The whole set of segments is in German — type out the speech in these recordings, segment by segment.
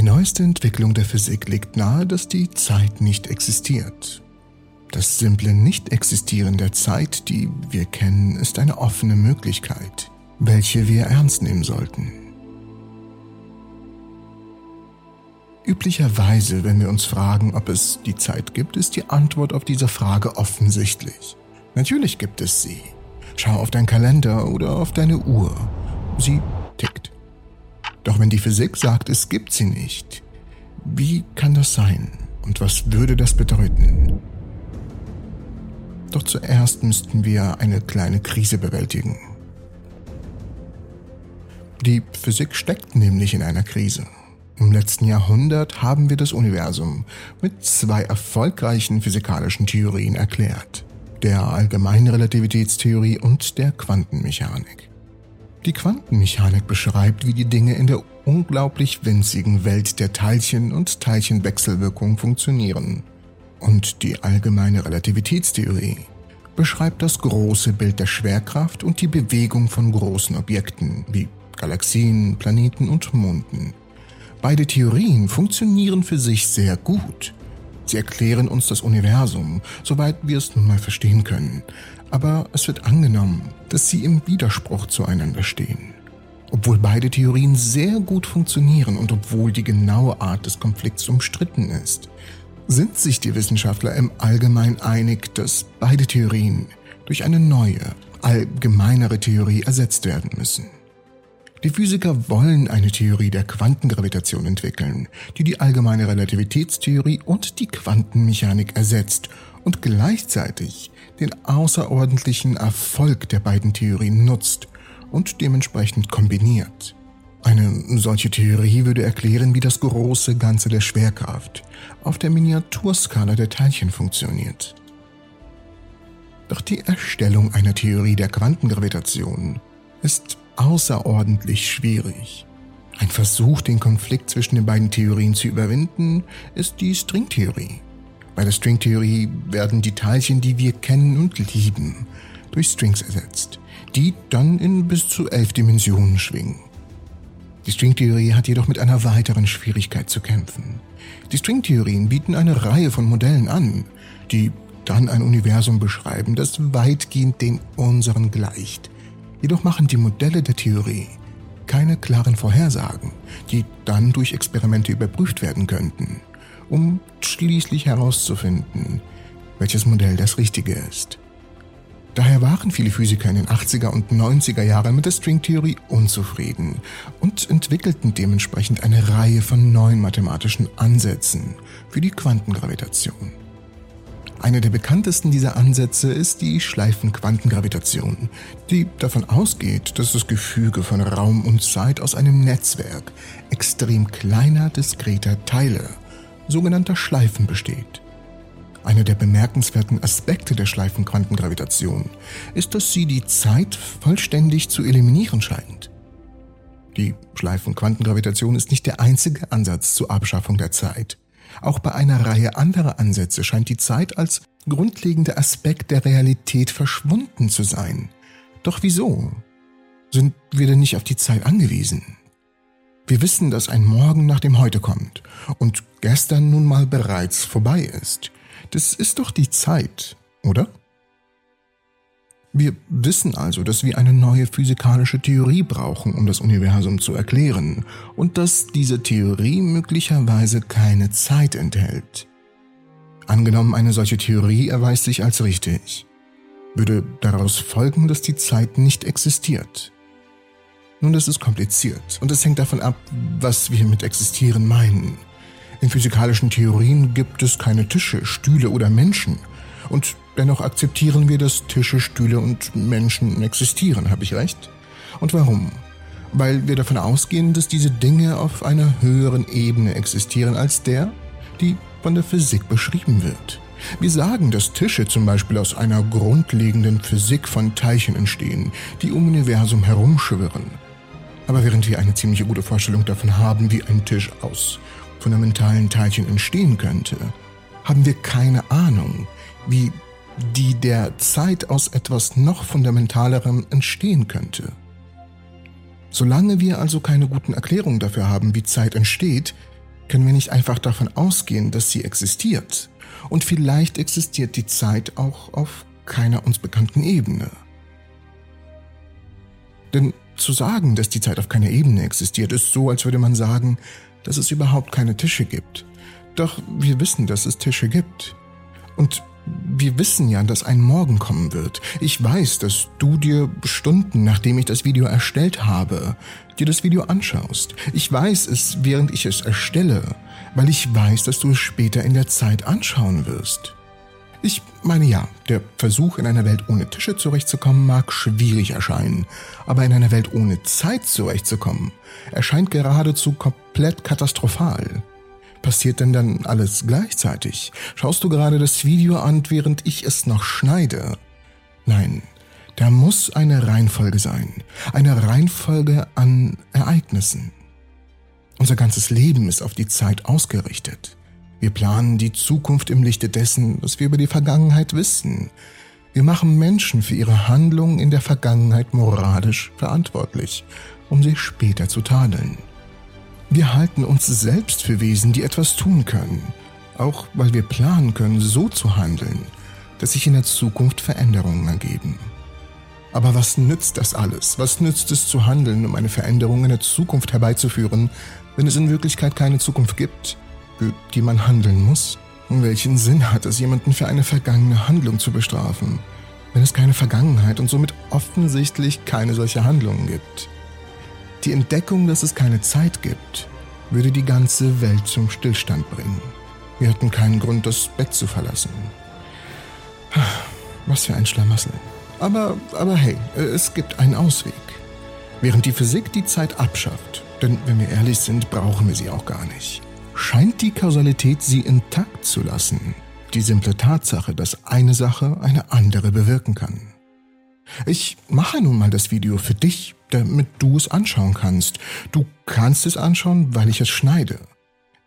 Die neueste Entwicklung der Physik legt nahe, dass die Zeit nicht existiert. Das simple Nicht-Existieren der Zeit, die wir kennen, ist eine offene Möglichkeit, welche wir ernst nehmen sollten. Üblicherweise, wenn wir uns fragen, ob es die Zeit gibt, ist die Antwort auf diese Frage offensichtlich. Natürlich gibt es sie. Schau auf deinen Kalender oder auf deine Uhr. Sie wenn die Physik sagt, es gibt sie nicht, wie kann das sein? Und was würde das bedeuten? Doch zuerst müssten wir eine kleine Krise bewältigen. Die Physik steckt nämlich in einer Krise. Im letzten Jahrhundert haben wir das Universum mit zwei erfolgreichen physikalischen Theorien erklärt, der allgemeinen Relativitätstheorie und der Quantenmechanik. Die Quantenmechanik beschreibt, wie die Dinge in der unglaublich winzigen Welt der Teilchen und Teilchenwechselwirkung funktionieren. Und die allgemeine Relativitätstheorie beschreibt das große Bild der Schwerkraft und die Bewegung von großen Objekten wie Galaxien, Planeten und Monden. Beide Theorien funktionieren für sich sehr gut. Sie erklären uns das Universum, soweit wir es nun mal verstehen können. Aber es wird angenommen, dass sie im Widerspruch zueinander stehen. Obwohl beide Theorien sehr gut funktionieren und obwohl die genaue Art des Konflikts umstritten ist, sind sich die Wissenschaftler im Allgemeinen einig, dass beide Theorien durch eine neue, allgemeinere Theorie ersetzt werden müssen. Die Physiker wollen eine Theorie der Quantengravitation entwickeln, die die allgemeine Relativitätstheorie und die Quantenmechanik ersetzt und gleichzeitig den außerordentlichen Erfolg der beiden Theorien nutzt und dementsprechend kombiniert. Eine solche Theorie würde erklären, wie das große Ganze der Schwerkraft auf der Miniaturskala der Teilchen funktioniert. Doch die Erstellung einer Theorie der Quantengravitation ist außerordentlich schwierig. Ein Versuch, den Konflikt zwischen den beiden Theorien zu überwinden, ist die Stringtheorie. Bei der Stringtheorie werden die Teilchen, die wir kennen und lieben, durch Strings ersetzt, die dann in bis zu elf Dimensionen schwingen. Die Stringtheorie hat jedoch mit einer weiteren Schwierigkeit zu kämpfen. Die Stringtheorien bieten eine Reihe von Modellen an, die dann ein Universum beschreiben, das weitgehend dem unseren gleicht, Jedoch machen die Modelle der Theorie keine klaren Vorhersagen, die dann durch Experimente überprüft werden könnten, um schließlich herauszufinden, welches Modell das richtige ist. Daher waren viele Physiker in den 80er und 90er Jahren mit der Stringtheorie unzufrieden und entwickelten dementsprechend eine Reihe von neuen mathematischen Ansätzen für die Quantengravitation. Einer der bekanntesten dieser Ansätze ist die Schleifenquantengravitation, die davon ausgeht, dass das Gefüge von Raum und Zeit aus einem Netzwerk extrem kleiner, diskreter Teile, sogenannter Schleifen, besteht. Einer der bemerkenswerten Aspekte der Schleifenquantengravitation ist, dass sie die Zeit vollständig zu eliminieren scheint. Die Schleifenquantengravitation ist nicht der einzige Ansatz zur Abschaffung der Zeit. Auch bei einer Reihe anderer Ansätze scheint die Zeit als grundlegender Aspekt der Realität verschwunden zu sein. Doch wieso? Sind wir denn nicht auf die Zeit angewiesen? Wir wissen, dass ein Morgen nach dem Heute kommt und gestern nun mal bereits vorbei ist. Das ist doch die Zeit, oder? Wir wissen also, dass wir eine neue physikalische Theorie brauchen, um das Universum zu erklären, und dass diese Theorie möglicherweise keine Zeit enthält. Angenommen, eine solche Theorie erweist sich als richtig, würde daraus folgen, dass die Zeit nicht existiert. Nun, das ist kompliziert und es hängt davon ab, was wir mit existieren meinen. In physikalischen Theorien gibt es keine Tische, Stühle oder Menschen. Und dennoch akzeptieren wir, dass Tische, Stühle und Menschen existieren, habe ich recht? Und warum? Weil wir davon ausgehen, dass diese Dinge auf einer höheren Ebene existieren als der, die von der Physik beschrieben wird. Wir sagen, dass Tische zum Beispiel aus einer grundlegenden Physik von Teilchen entstehen, die um Universum herumschwirren. Aber während wir eine ziemlich gute Vorstellung davon haben, wie ein Tisch aus fundamentalen Teilchen entstehen könnte, haben wir keine Ahnung, wie die der Zeit aus etwas noch Fundamentalerem entstehen könnte. Solange wir also keine guten Erklärungen dafür haben, wie Zeit entsteht, Können wir nicht einfach davon ausgehen, dass sie existiert? Und vielleicht existiert die Zeit auch auf keiner uns bekannten Ebene. Denn zu sagen, dass die Zeit auf keiner Ebene existiert, ist so, als würde man sagen, dass es überhaupt keine Tische gibt. Doch wir wissen, dass es Tische gibt. Und wir wissen ja, dass ein Morgen kommen wird. Ich weiß, dass du dir Stunden, nachdem ich das Video erstellt habe, dir das Video anschaust. Ich weiß es, während ich es erstelle, weil ich weiß, dass du es später in der Zeit anschauen wirst. Ich meine ja, der Versuch, in einer Welt ohne Tische zurechtzukommen, mag schwierig erscheinen, aber in einer Welt ohne Zeit zurechtzukommen, erscheint geradezu komplett katastrophal. Passiert denn dann alles gleichzeitig? Schaust du gerade das Video an, während ich es noch schneide? Nein, da muss eine Reihenfolge sein, eine Reihenfolge an Ereignissen. Unser ganzes Leben ist auf die Zeit ausgerichtet. Wir planen die Zukunft im Lichte dessen, was wir über die Vergangenheit wissen. Wir machen Menschen für ihre Handlungen in der Vergangenheit moralisch verantwortlich, um sie später zu tadeln. Wir halten uns selbst für Wesen, die etwas tun können, auch weil wir planen können, so zu handeln, dass sich in der Zukunft Veränderungen ergeben. Aber was nützt das alles? Was nützt es zu handeln, um eine Veränderung in der Zukunft herbeizuführen, wenn es in Wirklichkeit keine Zukunft gibt? für die man handeln muss? Welchen Sinn hat es, jemanden für eine vergangene Handlung zu bestrafen, wenn es keine Vergangenheit und somit offensichtlich keine solche Handlungen gibt? Die Entdeckung, dass es keine Zeit gibt, würde die ganze Welt zum Stillstand bringen. Wir hätten keinen Grund, das Bett zu verlassen. Was für ein Schlamassel. Aber, aber hey, es gibt einen Ausweg. Während die Physik die Zeit abschafft, denn wenn wir ehrlich sind, brauchen wir sie auch gar nicht scheint die Kausalität sie intakt zu lassen. Die simple Tatsache, dass eine Sache eine andere bewirken kann. Ich mache nun mal das Video für dich, damit du es anschauen kannst. Du kannst es anschauen, weil ich es schneide.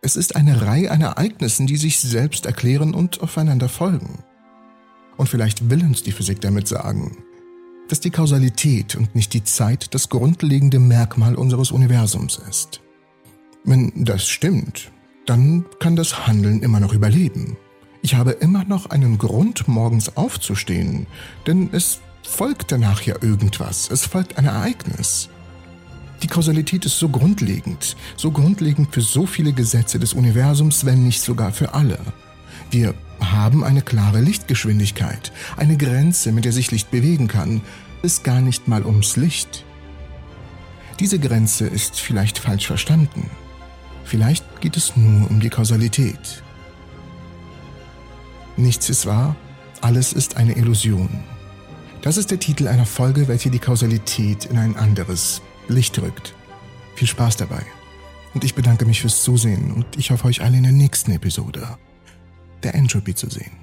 Es ist eine Reihe an Ereignissen, die sich selbst erklären und aufeinander folgen. Und vielleicht will uns die Physik damit sagen, dass die Kausalität und nicht die Zeit das grundlegende Merkmal unseres Universums ist. Wenn das stimmt, dann kann das Handeln immer noch überleben. Ich habe immer noch einen Grund, morgens aufzustehen, denn es folgt danach ja irgendwas, es folgt ein Ereignis. Die Kausalität ist so grundlegend, so grundlegend für so viele Gesetze des Universums, wenn nicht sogar für alle. Wir haben eine klare Lichtgeschwindigkeit, eine Grenze, mit der sich Licht bewegen kann, ist gar nicht mal ums Licht. Diese Grenze ist vielleicht falsch verstanden. Vielleicht geht es nur um die Kausalität. Nichts ist wahr, alles ist eine Illusion. Das ist der Titel einer Folge, welche die Kausalität in ein anderes Licht rückt. Viel Spaß dabei. Und ich bedanke mich fürs Zusehen und ich hoffe euch alle in der nächsten Episode der Entropy zu sehen.